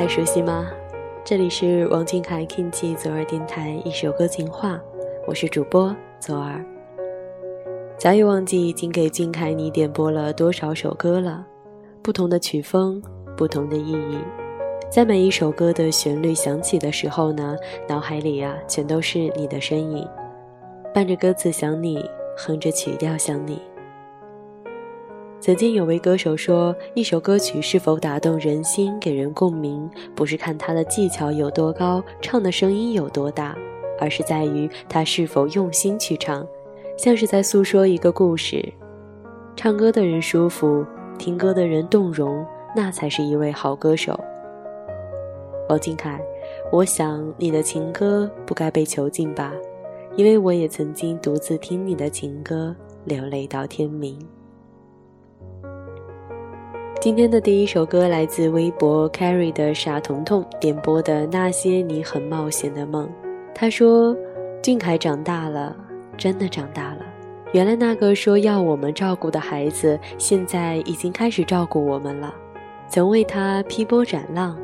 还熟悉吗？这里是王俊凯 Kinji 左耳电台一首歌情话，我是主播左耳。早已忘记已经给俊凯你点播了多少首歌了，不同的曲风，不同的意义，在每一首歌的旋律响起的时候呢，脑海里啊全都是你的身影，伴着歌词想你，哼着曲调想你。曾经有位歌手说，一首歌曲是否打动人心、给人共鸣，不是看他的技巧有多高、唱的声音有多大，而是在于他是否用心去唱，像是在诉说一个故事。唱歌的人舒服，听歌的人动容，那才是一位好歌手。王俊凯，我想你的情歌不该被囚禁吧，因为我也曾经独自听你的情歌，流泪到天明。今天的第一首歌来自微博 Carry 的傻彤彤点播的那些你很冒险的梦。他说：“俊凯长大了，真的长大了。原来那个说要我们照顾的孩子，现在已经开始照顾我们了。曾为他劈波斩浪，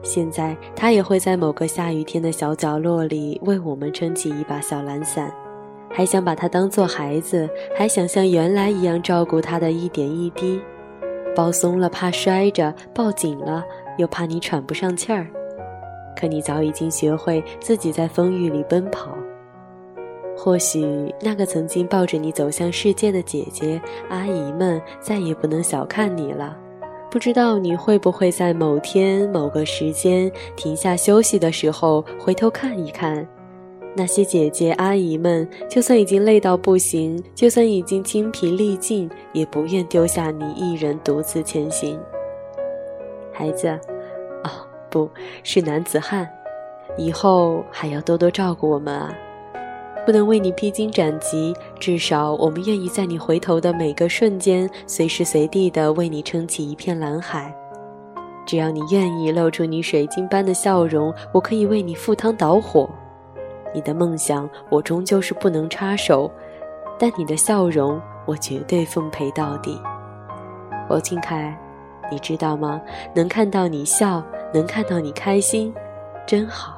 现在他也会在某个下雨天的小角落里为我们撑起一把小蓝伞，还想把他当做孩子，还想像原来一样照顾他的一点一滴。”抱松了怕摔着，抱紧了又怕你喘不上气儿。可你早已经学会自己在风雨里奔跑。或许那个曾经抱着你走向世界的姐姐阿姨们再也不能小看你了。不知道你会不会在某天某个时间停下休息的时候回头看一看。那些姐姐阿姨们，就算已经累到不行，就算已经精疲力尽，也不愿丢下你一人独自前行。孩子，哦，不是男子汉，以后还要多多照顾我们啊！不能为你披荆斩棘，至少我们愿意在你回头的每个瞬间，随时随地的为你撑起一片蓝海。只要你愿意露出你水晶般的笑容，我可以为你赴汤蹈火。你的梦想，我终究是不能插手，但你的笑容，我绝对奉陪到底。王俊凯，你知道吗？能看到你笑，能看到你开心，真好。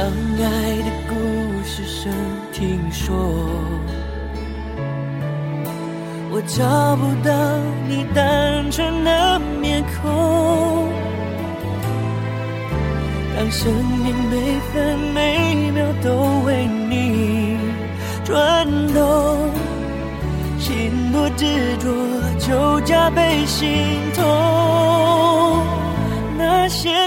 当爱的故事声听说，我找不到你单纯的面孔。当生命每分每秒都为你转动，心多执着就加倍心痛。那些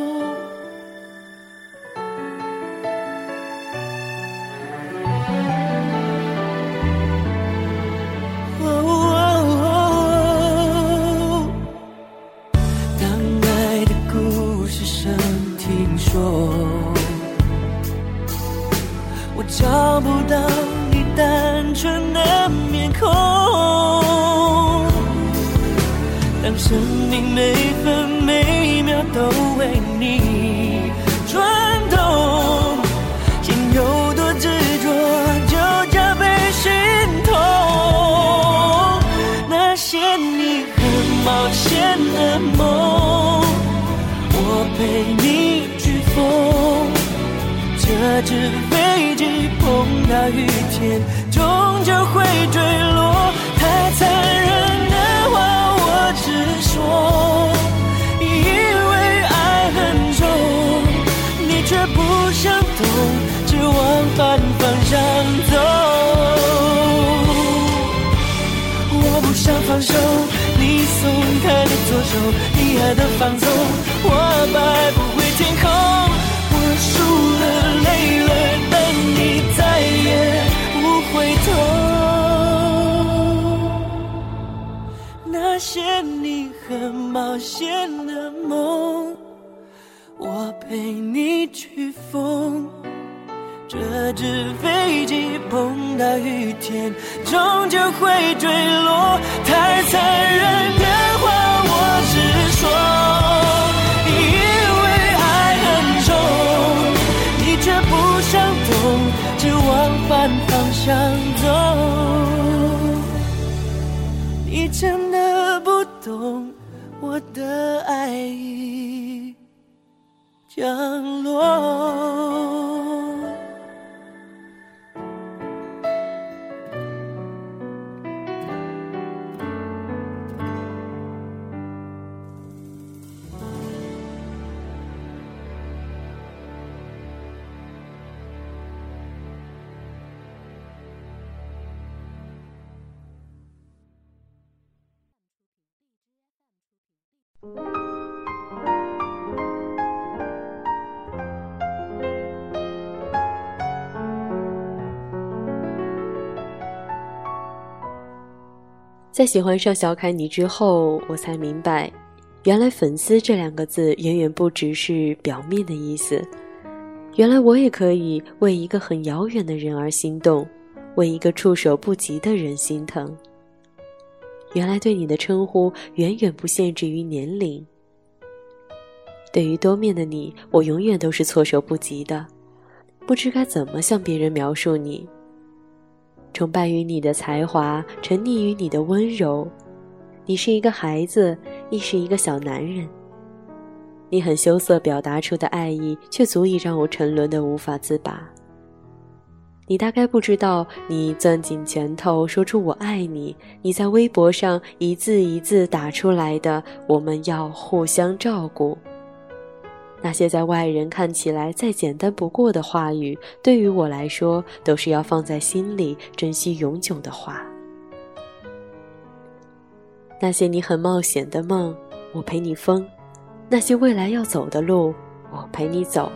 生命每分每秒都为你转动，心有多执着就加倍心痛。那些你很冒险的梦，我陪你去疯。这只飞机碰到雨天，终究会坠想走。我不想放手，你松开的左手，你爱的放纵，我摆不回天空。我输了，累了，但你再也不回头。那些你很冒险的梦，我陪你去疯。这只飞机碰到雨天，终究会坠落。太残忍的话，我直说。因为爱很重，你却不想懂只往反方向走，你真的不懂我的爱已降落。在喜欢上小凯你之后，我才明白，原来“粉丝”这两个字远远不只是表面的意思。原来我也可以为一个很遥远的人而心动，为一个触手不及的人心疼。原来对你的称呼远远不限制于年龄。对于多面的你，我永远都是措手不及的，不知该怎么向别人描述你。崇拜于你的才华，沉溺于你的温柔。你是一个孩子，亦是一个小男人。你很羞涩表达出的爱意，却足以让我沉沦的无法自拔。你大概不知道，你攥紧拳头说出“我爱你”，你在微博上一字一字打出来的“我们要互相照顾”。那些在外人看起来再简单不过的话语，对于我来说都是要放在心里、珍惜永久的话。那些你很冒险的梦，我陪你疯；那些未来要走的路，我陪你走。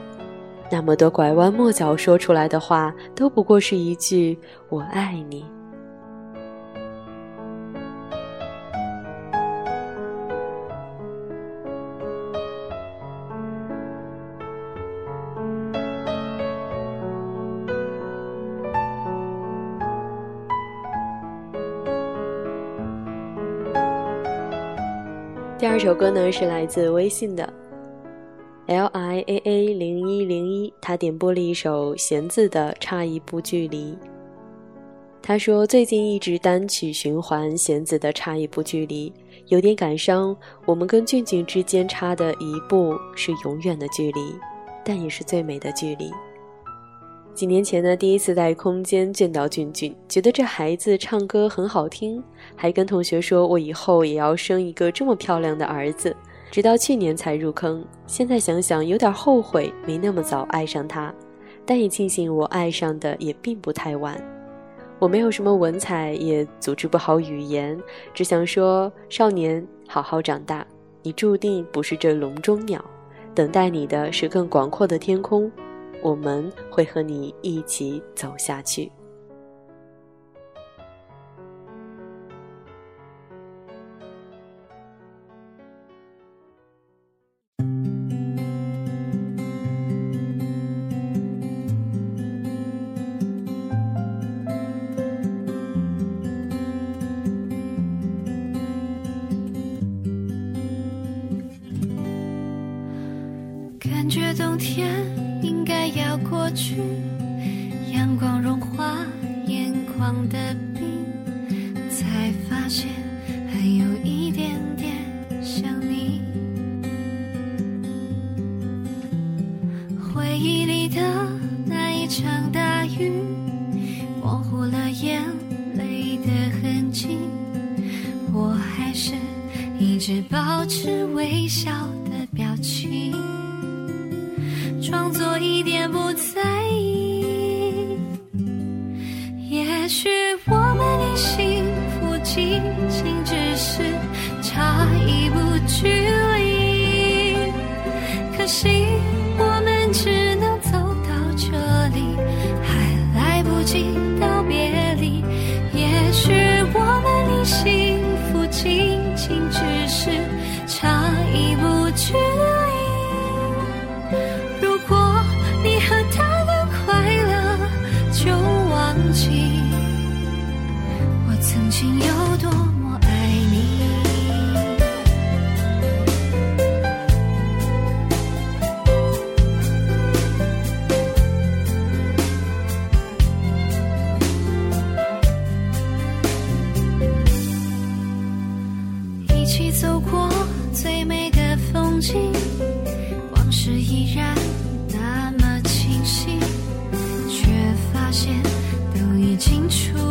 那么多拐弯抹角说出来的话，都不过是一句“我爱你”。二首歌呢是来自微信的 L I A A 零一零一，他点播了一首弦子的《差一步距离》。他说最近一直单曲循环弦子的《差一步距离》，有点感伤。我们跟俊俊之间差的一步是永远的距离，但也是最美的距离。几年前呢，第一次在空间见到俊俊，觉得这孩子唱歌很好听，还跟同学说我以后也要生一个这么漂亮的儿子。直到去年才入坑，现在想想有点后悔没那么早爱上他，但也庆幸我爱上的也并不太晚。我没有什么文采，也组织不好语言，只想说：少年，好好长大，你注定不是这笼中鸟，等待你的是更广阔的天空。我们会和你一起走下去。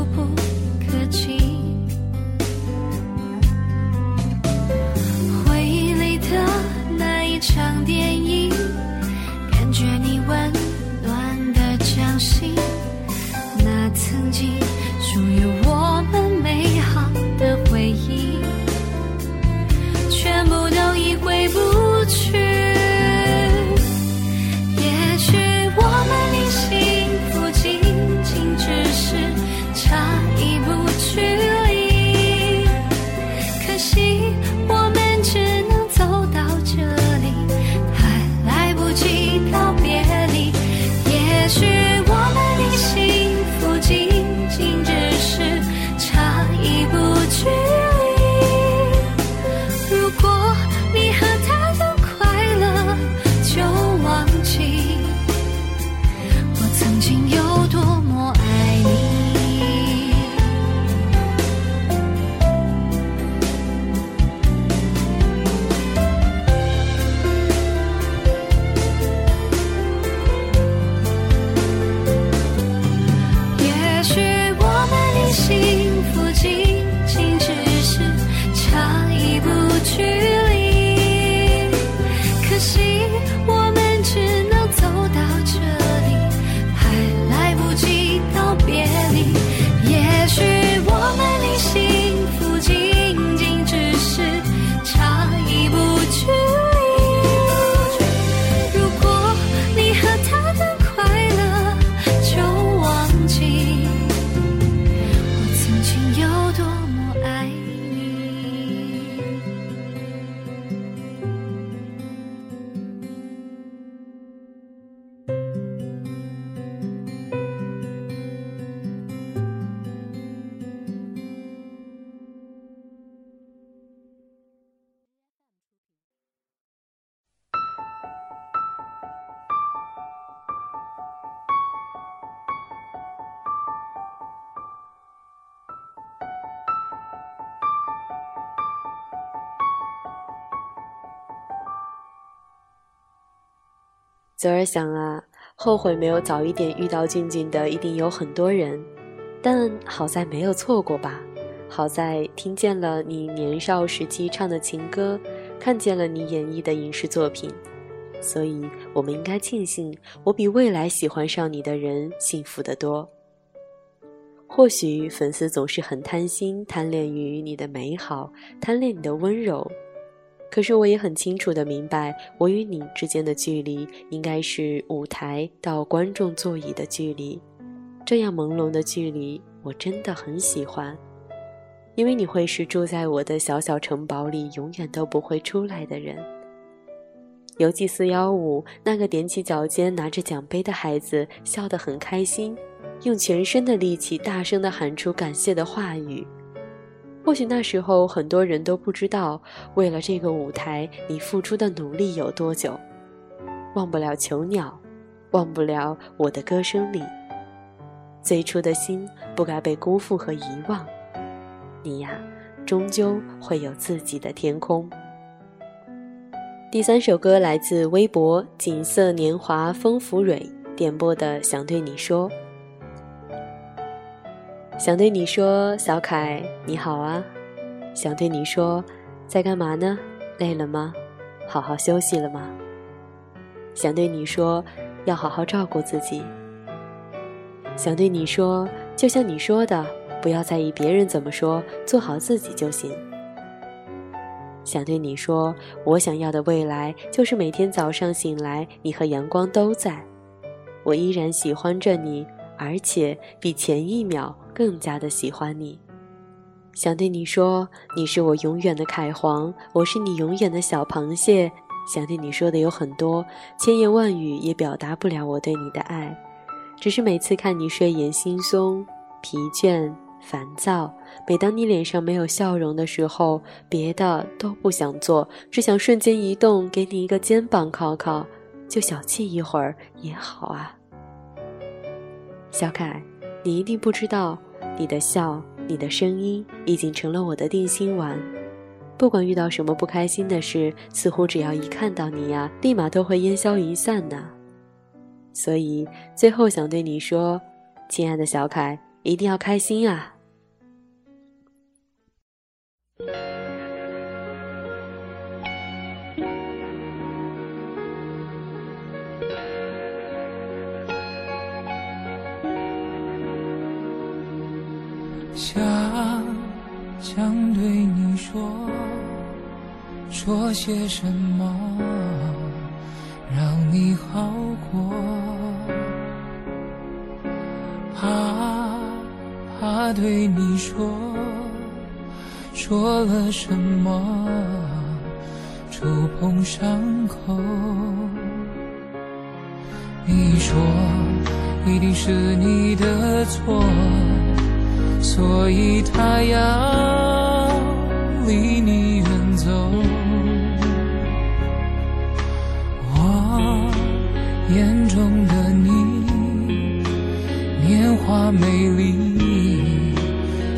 不。左儿想啊，后悔没有早一点遇到静静的一定有很多人，但好在没有错过吧。好在听见了你年少时期唱的情歌，看见了你演绎的影视作品，所以我们应该庆幸我比未来喜欢上你的人幸福得多。或许粉丝总是很贪心，贪恋于你的美好，贪恋你的温柔。可是我也很清楚的明白，我与你之间的距离应该是舞台到观众座椅的距离。这样朦胧的距离，我真的很喜欢，因为你会是住在我的小小城堡里，永远都不会出来的人。游记四幺五，那个踮起脚尖拿着奖杯的孩子笑得很开心，用全身的力气大声地喊出感谢的话语。或许那时候很多人都不知道，为了这个舞台，你付出的努力有多久。忘不了囚鸟，忘不了我的歌声里。最初的心不该被辜负和遗忘。你呀，终究会有自己的天空。第三首歌来自微博“锦瑟年华风拂蕊”点播的《想对你说》。想对你说，小凯你好啊！想对你说，在干嘛呢？累了吗？好好休息了吗？想对你说，要好好照顾自己。想对你说，就像你说的，不要在意别人怎么说，做好自己就行。想对你说，我想要的未来就是每天早上醒来，你和阳光都在，我依然喜欢着你，而且比前一秒。更加的喜欢你，想对你说，你是我永远的凯皇，我是你永远的小螃蟹。想对你说的有很多，千言万语也表达不了我对你的爱。只是每次看你睡眼惺忪、疲倦、烦躁，每当你脸上没有笑容的时候，别的都不想做，只想瞬间移动，给你一个肩膀靠靠，就小憩一会儿也好啊。小凯，你一定不知道。你的笑，你的声音，已经成了我的定心丸。不管遇到什么不开心的事，似乎只要一看到你呀，立马都会烟消云散呢。所以最后想对你说，亲爱的小凯，一定要开心啊！想想对你说，说些什么让你好过？怕怕对你说，说了什么触碰伤口？你说一定是你的错。所以他要离你远走，我眼中的你，年华美丽，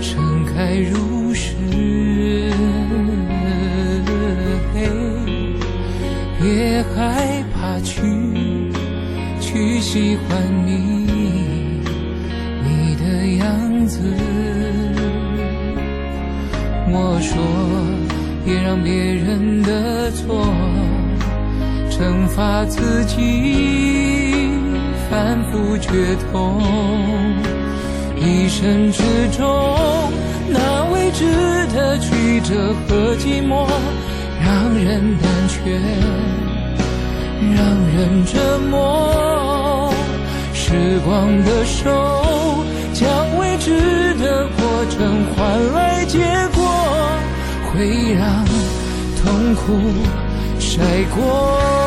盛开如诗。别害怕去，去喜欢你。的样子，我说别让别人的错惩罚自己，反复决痛，一生之中那未知的曲折和寂寞，让人胆怯，让人折磨，时光的手。将未知的过程换来结果，会让痛苦晒过。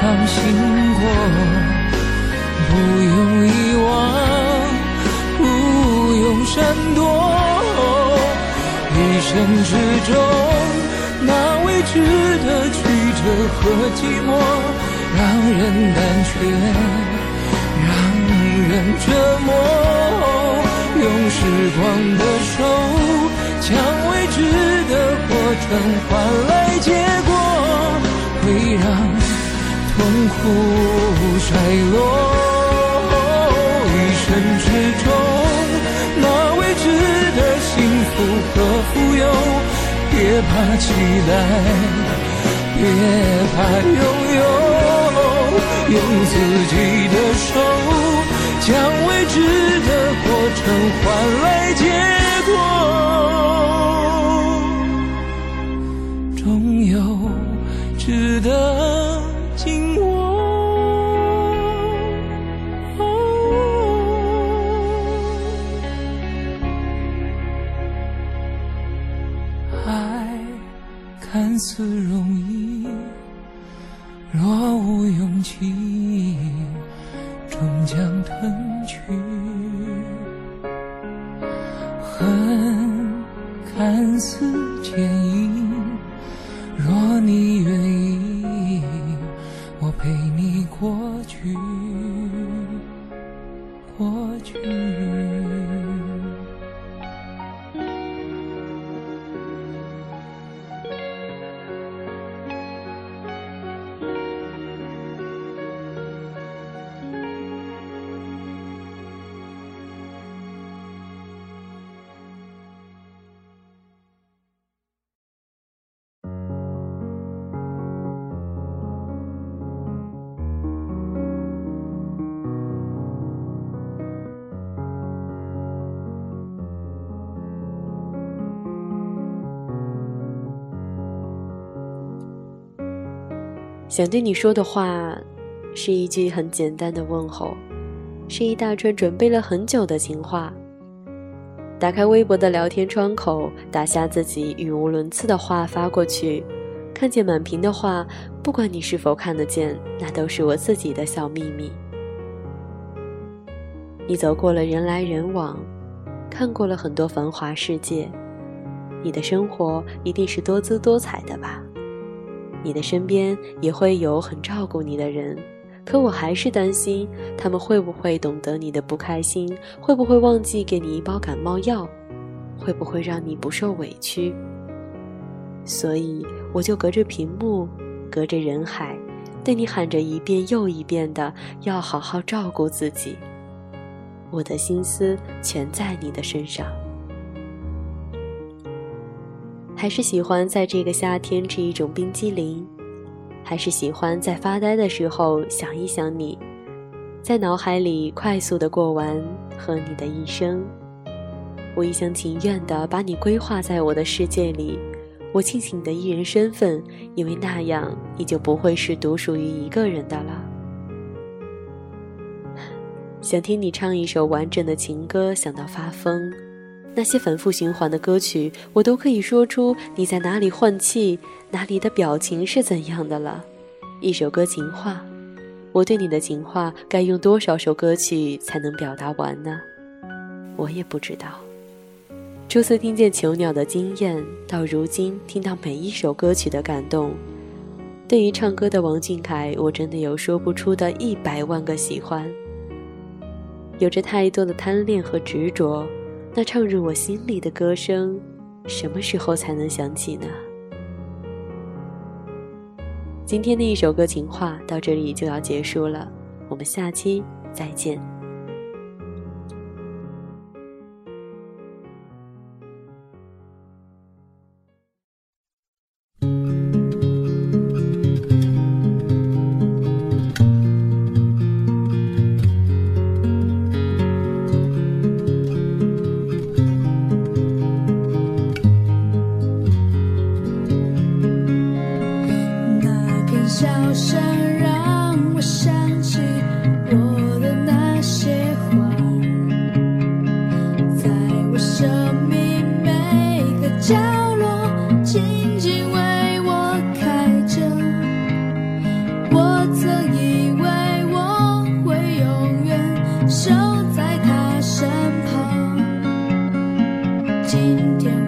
伤心过，不用遗忘，不用闪躲，一生之中那。未知的曲折和寂寞，让人胆怯，让人折磨。用时光的手，将未知的过程换来结果，会让痛苦衰落。一生之中，那未知的幸福和富有。别怕期待，别怕拥有，用自己的手，将未知的过程换来结果，此容易，若无勇气，想对你说的话，是一句很简单的问候，是一大串准备了很久的情话。打开微博的聊天窗口，打下自己语无伦次的话发过去，看见满屏的话，不管你是否看得见，那都是我自己的小秘密。你走过了人来人往，看过了很多繁华世界，你的生活一定是多姿多彩的吧？你的身边也会有很照顾你的人，可我还是担心他们会不会懂得你的不开心，会不会忘记给你一包感冒药，会不会让你不受委屈。所以我就隔着屏幕，隔着人海，对你喊着一遍又一遍的要好好照顾自己。我的心思全在你的身上。还是喜欢在这个夏天吃一种冰激凌，还是喜欢在发呆的时候想一想你，在脑海里快速的过完和你的一生。我一厢情愿的把你规划在我的世界里，我庆幸你的艺人身份，因为那样你就不会是独属于一个人的了。想听你唱一首完整的情歌，想到发疯。那些反复循环的歌曲，我都可以说出你在哪里换气，哪里的表情是怎样的了。一首歌情话，我对你的情话该用多少首歌曲才能表达完呢？我也不知道。初次听见囚鸟的惊艳，到如今听到每一首歌曲的感动，对于唱歌的王俊凯，我真的有说不出的一百万个喜欢。有着太多的贪恋和执着。那唱入我心里的歌声，什么时候才能响起呢？今天的一首歌情话到这里就要结束了，我们下期再见。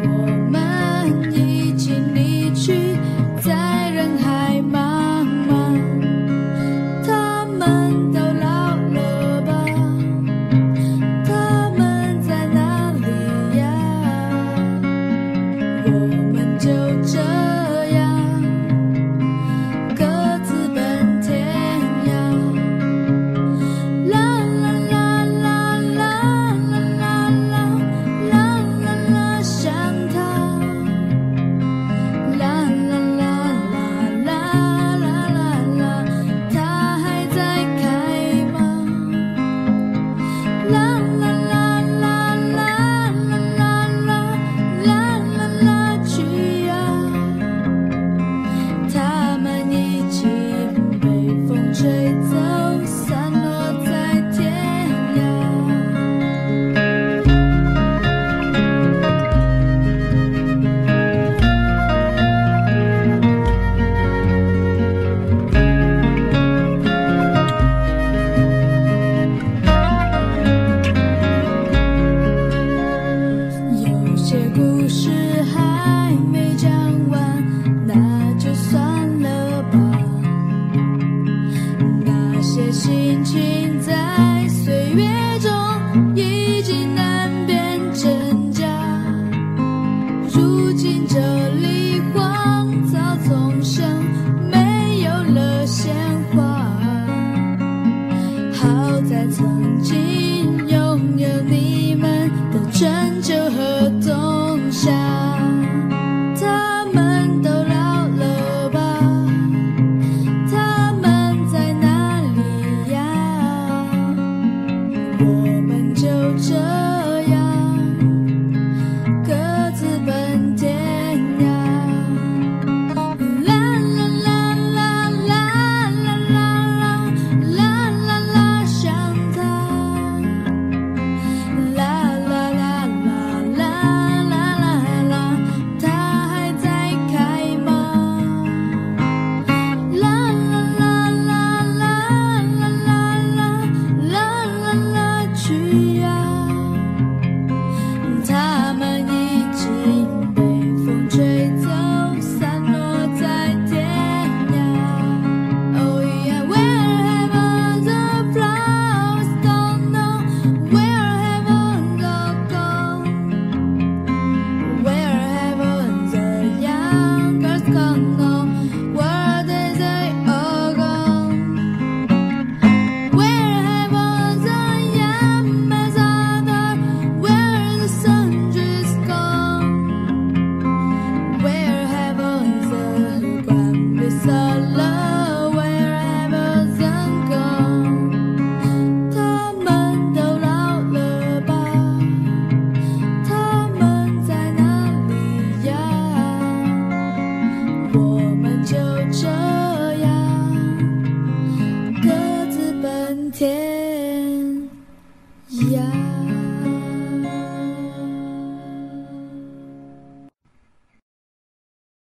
我们